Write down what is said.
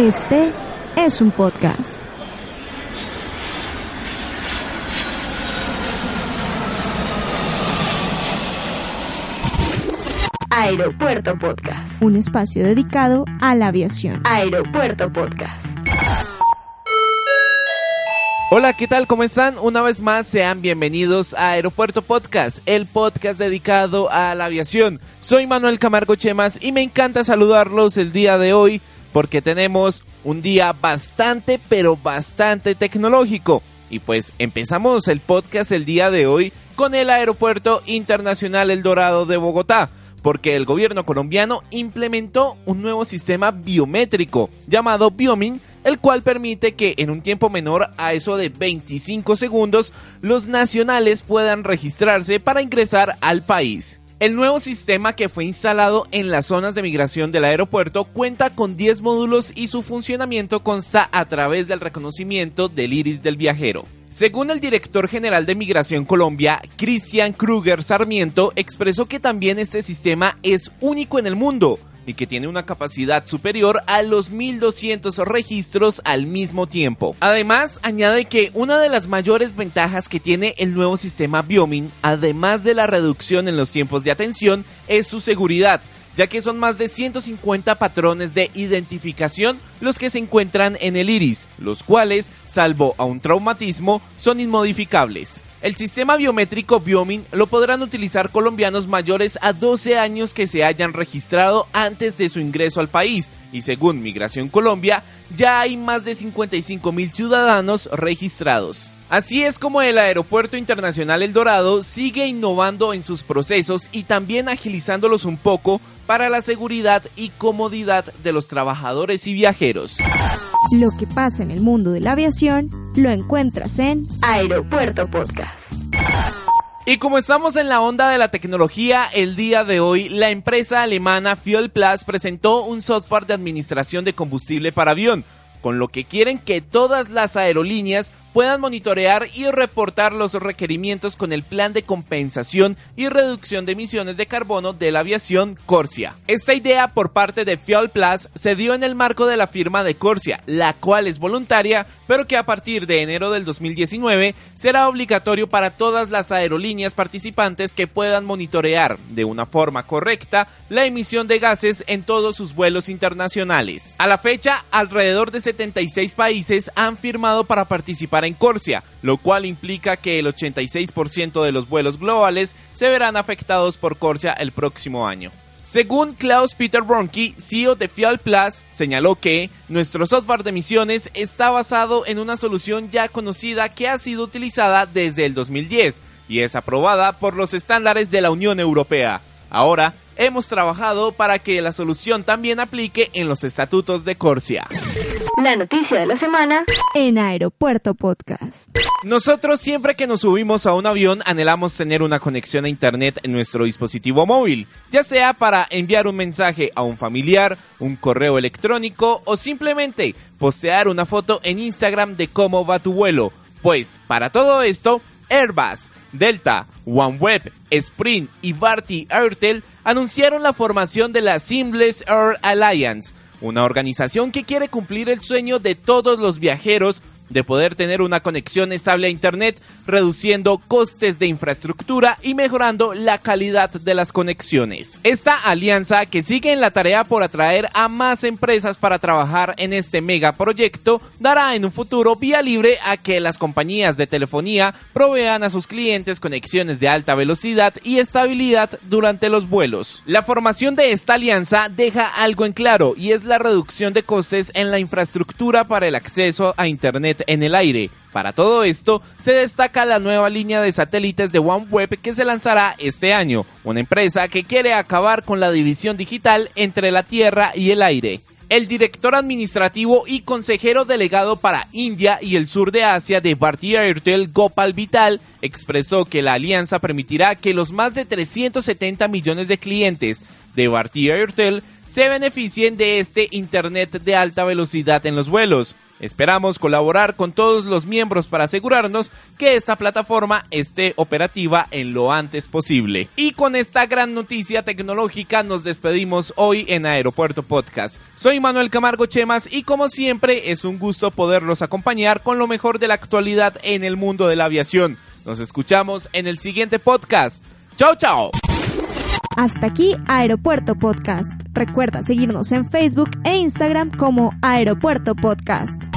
Este es un podcast. Aeropuerto Podcast. Un espacio dedicado a la aviación. Aeropuerto Podcast. Hola, ¿qué tal? ¿Cómo están? Una vez más, sean bienvenidos a Aeropuerto Podcast, el podcast dedicado a la aviación. Soy Manuel Camargo Chemas y me encanta saludarlos el día de hoy porque tenemos un día bastante, pero bastante tecnológico. Y pues empezamos el podcast el día de hoy con el Aeropuerto Internacional El Dorado de Bogotá porque el gobierno colombiano implementó un nuevo sistema biométrico llamado Biomin, el cual permite que en un tiempo menor a eso de 25 segundos los nacionales puedan registrarse para ingresar al país. El nuevo sistema que fue instalado en las zonas de migración del aeropuerto cuenta con 10 módulos y su funcionamiento consta a través del reconocimiento del iris del viajero. Según el director general de Migración Colombia, Cristian Kruger Sarmiento, expresó que también este sistema es único en el mundo y que tiene una capacidad superior a los 1200 registros al mismo tiempo. Además, añade que una de las mayores ventajas que tiene el nuevo sistema Biomin, además de la reducción en los tiempos de atención, es su seguridad ya que son más de 150 patrones de identificación los que se encuentran en el iris, los cuales, salvo a un traumatismo, son inmodificables. El sistema biométrico Biomin lo podrán utilizar colombianos mayores a 12 años que se hayan registrado antes de su ingreso al país y según Migración Colombia ya hay más de 55 mil ciudadanos registrados. Así es como el Aeropuerto Internacional El Dorado sigue innovando en sus procesos y también agilizándolos un poco para la seguridad y comodidad de los trabajadores y viajeros. Lo que pasa en el mundo de la aviación lo encuentras en Aeropuerto Podcast. Y como estamos en la onda de la tecnología, el día de hoy la empresa alemana Fuel Plus presentó un software de administración de combustible para avión, con lo que quieren que todas las aerolíneas puedan monitorear y reportar los requerimientos con el plan de compensación y reducción de emisiones de carbono de la aviación Corsia. Esta idea por parte de Fuel Plus se dio en el marco de la firma de Corsia, la cual es voluntaria, pero que a partir de enero del 2019 será obligatorio para todas las aerolíneas participantes que puedan monitorear de una forma correcta la emisión de gases en todos sus vuelos internacionales. A la fecha, alrededor de 76 países han firmado para participar en Corsia, lo cual implica que el 86% de los vuelos globales se verán afectados por Corsia el próximo año. Según Klaus Peter Bronke, CEO de Fuel Plus, señaló que nuestro software de misiones está basado en una solución ya conocida que ha sido utilizada desde el 2010 y es aprobada por los estándares de la Unión Europea. Ahora, hemos trabajado para que la solución también aplique en los estatutos de Corsia. La noticia de la semana en Aeropuerto Podcast. Nosotros siempre que nos subimos a un avión anhelamos tener una conexión a internet en nuestro dispositivo móvil, ya sea para enviar un mensaje a un familiar, un correo electrónico o simplemente postear una foto en Instagram de cómo va tu vuelo. Pues para todo esto, Airbus, Delta, OneWeb, Sprint y Barty Airtel anunciaron la formación de la Seamless Air Alliance, una organización que quiere cumplir el sueño de todos los viajeros de poder tener una conexión estable a Internet, reduciendo costes de infraestructura y mejorando la calidad de las conexiones. Esta alianza, que sigue en la tarea por atraer a más empresas para trabajar en este megaproyecto, dará en un futuro vía libre a que las compañías de telefonía provean a sus clientes conexiones de alta velocidad y estabilidad durante los vuelos. La formación de esta alianza deja algo en claro y es la reducción de costes en la infraestructura para el acceso a Internet en el aire. Para todo esto, se destaca la nueva línea de satélites de OneWeb que se lanzará este año, una empresa que quiere acabar con la división digital entre la Tierra y el aire. El director administrativo y consejero delegado para India y el sur de Asia de Bharti Airtel, Gopal Vital, expresó que la alianza permitirá que los más de 370 millones de clientes de Bharti Airtel se beneficien de este Internet de alta velocidad en los vuelos. Esperamos colaborar con todos los miembros para asegurarnos que esta plataforma esté operativa en lo antes posible. Y con esta gran noticia tecnológica nos despedimos hoy en Aeropuerto Podcast. Soy Manuel Camargo Chemas y como siempre es un gusto poderlos acompañar con lo mejor de la actualidad en el mundo de la aviación. Nos escuchamos en el siguiente podcast. Chao, chao. Hasta aquí Aeropuerto Podcast. Recuerda seguirnos en Facebook e Instagram como Aeropuerto Podcast.